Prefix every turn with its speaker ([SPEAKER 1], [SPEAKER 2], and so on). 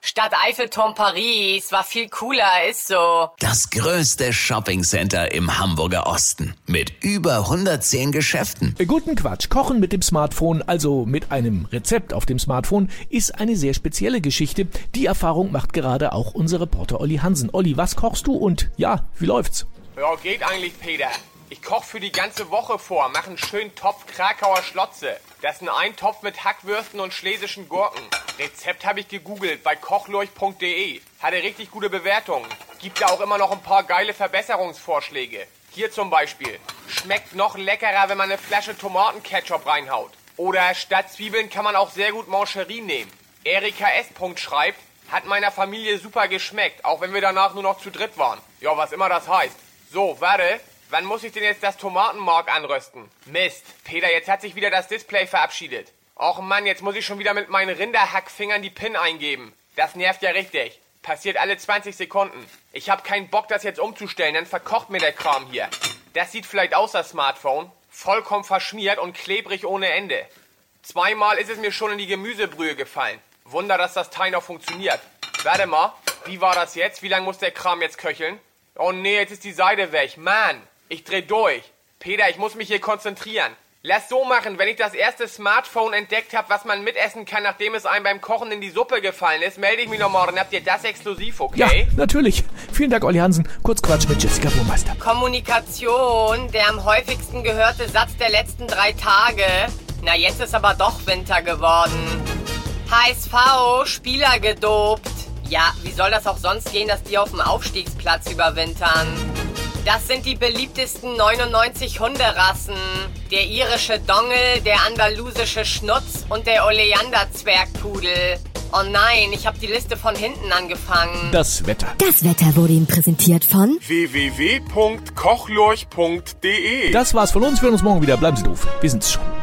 [SPEAKER 1] Stadt Eiffelturm Paris war viel cooler, ist so.
[SPEAKER 2] Das größte Shoppingcenter im Hamburger Osten mit über 110 Geschäften.
[SPEAKER 3] Äh, Guten Quatsch. Kochen mit dem Smartphone, also mit einem Rezept auf dem Smartphone, ist eine sehr spezielle Geschichte. Die Erfahrung macht gerade auch unser Reporter Olli Hansen. Olli, was kochst du und ja, wie läuft's?
[SPEAKER 4] Ja, geht eigentlich, Peter. Ich koch für die ganze Woche vor, mach einen schönen Topf Krakauer Schlotze. Das ist ein Eintopf mit Hackwürsten und schlesischen Gurken. Rezept habe ich gegoogelt bei kochlurch.de. Hatte richtig gute Bewertungen. Gibt da auch immer noch ein paar geile Verbesserungsvorschläge. Hier zum Beispiel. Schmeckt noch leckerer, wenn man eine Flasche Tomatenketchup reinhaut. Oder statt Zwiebeln kann man auch sehr gut Mancherie nehmen. Erika S. schreibt, hat meiner Familie super geschmeckt, auch wenn wir danach nur noch zu dritt waren. Ja, was immer das heißt. So, warte. Wann muss ich denn jetzt das Tomatenmark anrösten? Mist. Peter, jetzt hat sich wieder das Display verabschiedet. Och Mann, jetzt muss ich schon wieder mit meinen Rinderhackfingern die PIN eingeben. Das nervt ja richtig. Passiert alle 20 Sekunden. Ich hab keinen Bock, das jetzt umzustellen, dann verkocht mir der Kram hier. Das sieht vielleicht aus, das Smartphone. Vollkommen verschmiert und klebrig ohne Ende. Zweimal ist es mir schon in die Gemüsebrühe gefallen. Wunder, dass das Teil noch funktioniert. Warte mal, wie war das jetzt? Wie lange muss der Kram jetzt köcheln? Oh nee, jetzt ist die Seite weg. Mann, ich dreh durch. Peter, ich muss mich hier konzentrieren. Lass so machen, wenn ich das erste Smartphone entdeckt habe, was man mitessen kann, nachdem es einem beim Kochen in die Suppe gefallen ist, melde ich mich noch morgen. Habt ihr das exklusiv, okay?
[SPEAKER 3] Ja, natürlich. Vielen Dank, Olli Hansen. Kurz Quatsch mit Jessica Burmeister.
[SPEAKER 1] Kommunikation, der am häufigsten gehörte Satz der letzten drei Tage. Na, jetzt ist aber doch Winter geworden. HSV, Spieler gedopt. Ja, wie soll das auch sonst gehen, dass die auf dem Aufstiegsplatz überwintern? Das sind die beliebtesten 99 Hunderassen. Der irische Dongel, der andalusische Schnutz und der Oleander-Zwergpudel. Oh nein, ich habe die Liste von hinten angefangen.
[SPEAKER 3] Das Wetter.
[SPEAKER 5] Das Wetter wurde Ihnen präsentiert von
[SPEAKER 4] www.kochlurch.de
[SPEAKER 3] Das war's von uns. Wir hören uns morgen wieder. Bleiben Sie doof. Wir sind's schon.